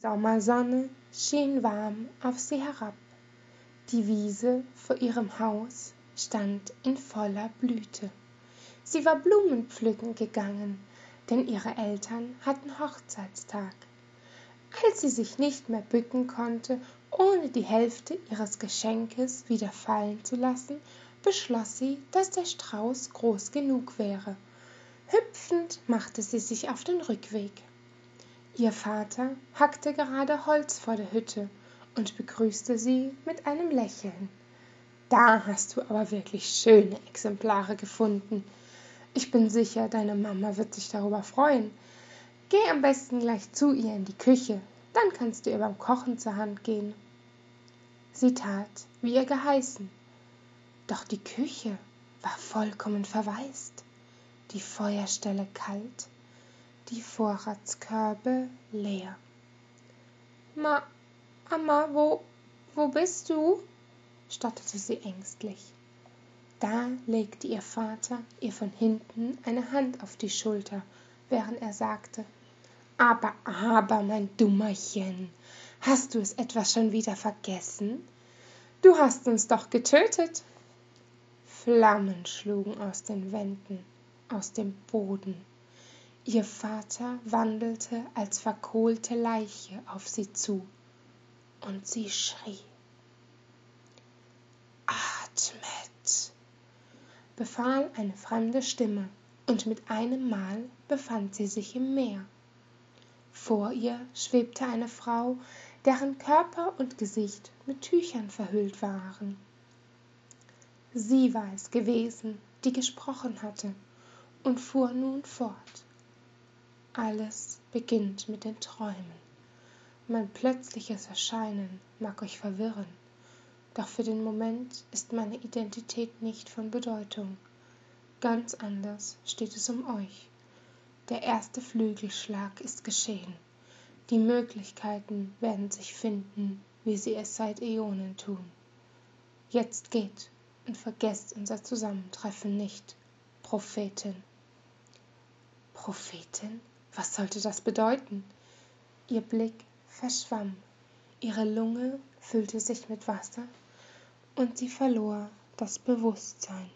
Sommersonne schien warm auf sie herab. Die Wiese vor ihrem Haus stand in voller Blüte. Sie war Blumen pflücken gegangen, denn ihre Eltern hatten Hochzeitstag. Als sie sich nicht mehr bücken konnte, ohne die Hälfte ihres Geschenkes wieder fallen zu lassen, beschloss sie, dass der Strauß groß genug wäre. Hüpfend machte sie sich auf den Rückweg. Ihr Vater hackte gerade Holz vor der Hütte und begrüßte sie mit einem Lächeln. Da hast du aber wirklich schöne Exemplare gefunden. Ich bin sicher, deine Mama wird sich darüber freuen. Geh am besten gleich zu ihr in die Küche, dann kannst du ihr beim Kochen zur Hand gehen. Sie tat, wie ihr geheißen. Doch die Küche war vollkommen verwaist, die Feuerstelle kalt, die Vorratskörbe leer. Ma, Mama, wo, wo bist du? stotterte sie ängstlich. Da legte ihr Vater ihr von hinten eine Hand auf die Schulter, während er sagte, aber, aber, mein Dummerchen, hast du es etwa schon wieder vergessen? Du hast uns doch getötet. Flammen schlugen aus den Wänden, aus dem Boden. Ihr Vater wandelte als verkohlte Leiche auf sie zu, und sie schrie. Atmet, befahl eine fremde Stimme, und mit einem Mal befand sie sich im Meer. Vor ihr schwebte eine Frau, deren Körper und Gesicht mit Tüchern verhüllt waren. Sie war es gewesen, die gesprochen hatte, und fuhr nun fort. Alles beginnt mit den Träumen. Mein plötzliches Erscheinen mag euch verwirren, doch für den Moment ist meine Identität nicht von Bedeutung. Ganz anders steht es um euch. Der erste Flügelschlag ist geschehen. Die Möglichkeiten werden sich finden, wie sie es seit Äonen tun. Jetzt geht und vergesst unser Zusammentreffen nicht, Prophetin. Prophetin? Was sollte das bedeuten? Ihr Blick verschwamm, ihre Lunge füllte sich mit Wasser und sie verlor das Bewusstsein.